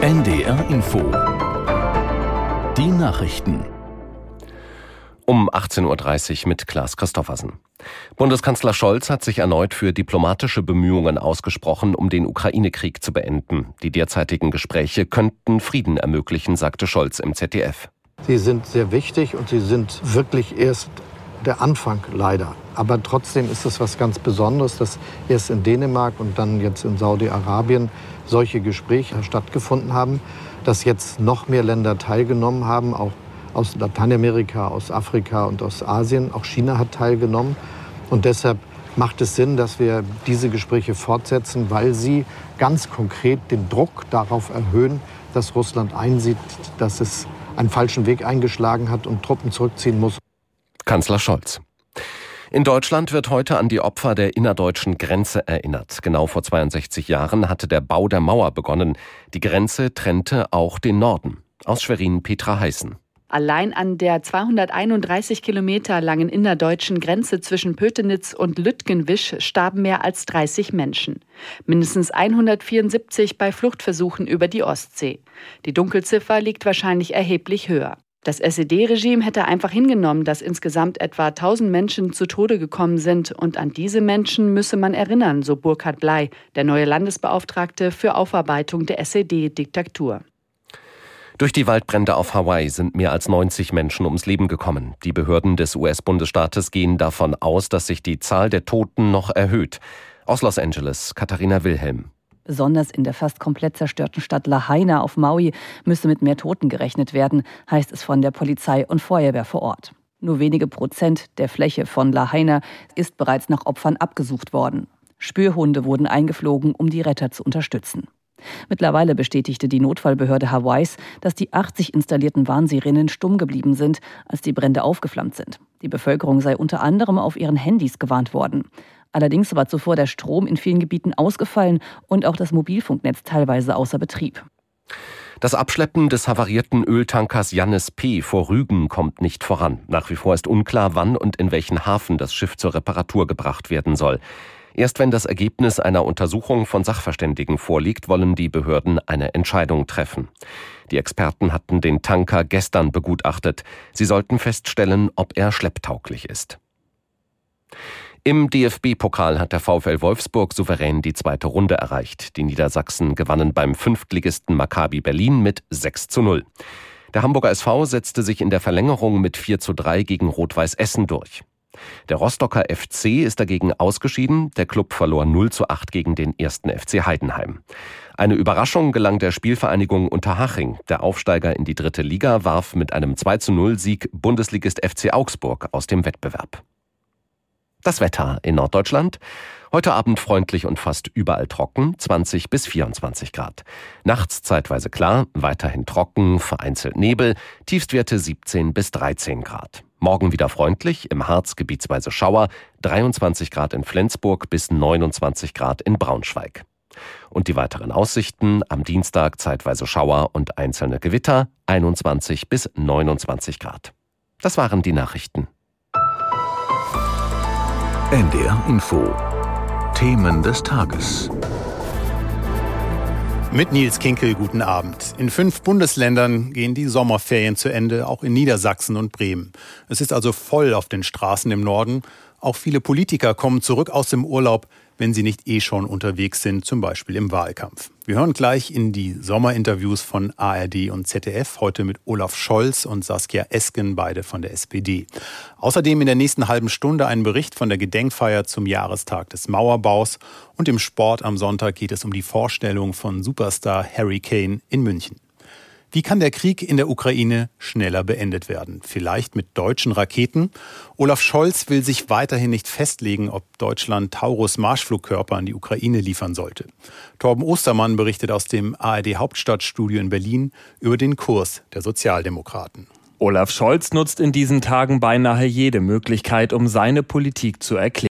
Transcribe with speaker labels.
Speaker 1: NDR Info. Die Nachrichten.
Speaker 2: Um 18.30 Uhr mit Klaas Christoffersen. Bundeskanzler Scholz hat sich erneut für diplomatische Bemühungen ausgesprochen, um den Ukraine-Krieg zu beenden. Die derzeitigen Gespräche könnten Frieden ermöglichen, sagte Scholz im ZDF.
Speaker 3: Sie sind sehr wichtig und sie sind wirklich erst der Anfang leider. Aber trotzdem ist es was ganz Besonderes, dass erst in Dänemark und dann jetzt in Saudi-Arabien solche Gespräche stattgefunden haben, dass jetzt noch mehr Länder teilgenommen haben, auch aus Lateinamerika, aus Afrika und aus Asien. Auch China hat teilgenommen. Und deshalb macht es Sinn, dass wir diese Gespräche fortsetzen, weil sie ganz konkret den Druck darauf erhöhen, dass Russland einsieht, dass es einen falschen Weg eingeschlagen hat und Truppen zurückziehen muss.
Speaker 2: Kanzler Scholz. In Deutschland wird heute an die Opfer der innerdeutschen Grenze erinnert. Genau vor 62 Jahren hatte der Bau der Mauer begonnen. Die Grenze trennte auch den Norden. Aus Schwerin Petra Heißen.
Speaker 4: Allein an der 231 Kilometer langen innerdeutschen Grenze zwischen Pötenitz und Lütgenwisch starben mehr als 30 Menschen. Mindestens 174 bei Fluchtversuchen über die Ostsee. Die Dunkelziffer liegt wahrscheinlich erheblich höher. Das SED-Regime hätte einfach hingenommen, dass insgesamt etwa 1000 Menschen zu Tode gekommen sind und an diese Menschen müsse man erinnern, so Burkhard Blei, der neue Landesbeauftragte für Aufarbeitung der SED-Diktatur.
Speaker 2: Durch die Waldbrände auf Hawaii sind mehr als 90 Menschen ums Leben gekommen. Die Behörden des US-Bundesstaates gehen davon aus, dass sich die Zahl der Toten noch erhöht. Aus Los Angeles, Katharina Wilhelm.
Speaker 5: Besonders in der fast komplett zerstörten Stadt Lahaina auf Maui müsse mit mehr Toten gerechnet werden, heißt es von der Polizei und Feuerwehr vor Ort. Nur wenige Prozent der Fläche von Lahaina ist bereits nach Opfern abgesucht worden. Spürhunde wurden eingeflogen, um die Retter zu unterstützen. Mittlerweile bestätigte die Notfallbehörde Hawaiis, dass die 80 installierten Warnsirenen stumm geblieben sind, als die Brände aufgeflammt sind. Die Bevölkerung sei unter anderem auf ihren Handys gewarnt worden. Allerdings war zuvor der Strom in vielen Gebieten ausgefallen und auch das Mobilfunknetz teilweise außer Betrieb.
Speaker 2: Das Abschleppen des havarierten Öltankers Jannis P. vor Rügen kommt nicht voran. Nach wie vor ist unklar, wann und in welchen Hafen das Schiff zur Reparatur gebracht werden soll. Erst wenn das Ergebnis einer Untersuchung von Sachverständigen vorliegt, wollen die Behörden eine Entscheidung treffen. Die Experten hatten den Tanker gestern begutachtet. Sie sollten feststellen, ob er schlepptauglich ist. Im DFB-Pokal hat der VfL Wolfsburg souverän die zweite Runde erreicht. Die Niedersachsen gewannen beim Fünftligisten Maccabi Berlin mit 6 zu 0. Der Hamburger SV setzte sich in der Verlängerung mit 4 zu 3 gegen Rot-Weiß Essen durch. Der Rostocker FC ist dagegen ausgeschieden. Der Club verlor 0 zu 8 gegen den ersten FC Heidenheim. Eine Überraschung gelang der Spielvereinigung Unterhaching. Der Aufsteiger in die dritte Liga warf mit einem 2 zu 0 Sieg Bundesligist FC Augsburg aus dem Wettbewerb. Das Wetter in Norddeutschland. Heute Abend freundlich und fast überall trocken, 20 bis 24 Grad. Nachts zeitweise klar, weiterhin trocken, vereinzelt Nebel, Tiefstwerte 17 bis 13 Grad. Morgen wieder freundlich, im Harz gebietsweise Schauer, 23 Grad in Flensburg bis 29 Grad in Braunschweig. Und die weiteren Aussichten am Dienstag zeitweise Schauer und einzelne Gewitter, 21 bis 29 Grad. Das waren die Nachrichten.
Speaker 1: NDR Info. Themen des Tages.
Speaker 6: Mit Nils Kinkel, guten Abend. In fünf Bundesländern gehen die Sommerferien zu Ende, auch in Niedersachsen und Bremen. Es ist also voll auf den Straßen im Norden. Auch viele Politiker kommen zurück aus dem Urlaub wenn sie nicht eh schon unterwegs sind, zum Beispiel im Wahlkampf. Wir hören gleich in die Sommerinterviews von ARD und ZDF, heute mit Olaf Scholz und Saskia Esken, beide von der SPD. Außerdem in der nächsten halben Stunde ein Bericht von der Gedenkfeier zum Jahrestag des Mauerbaus und im Sport am Sonntag geht es um die Vorstellung von Superstar Harry Kane in München. Wie kann der Krieg in der Ukraine schneller beendet werden? Vielleicht mit deutschen Raketen? Olaf Scholz will sich weiterhin nicht festlegen, ob Deutschland Taurus Marschflugkörper an die Ukraine liefern sollte. Torben Ostermann berichtet aus dem ARD Hauptstadtstudio in Berlin über den Kurs der Sozialdemokraten.
Speaker 7: Olaf Scholz nutzt in diesen Tagen beinahe jede Möglichkeit, um seine Politik zu erklären.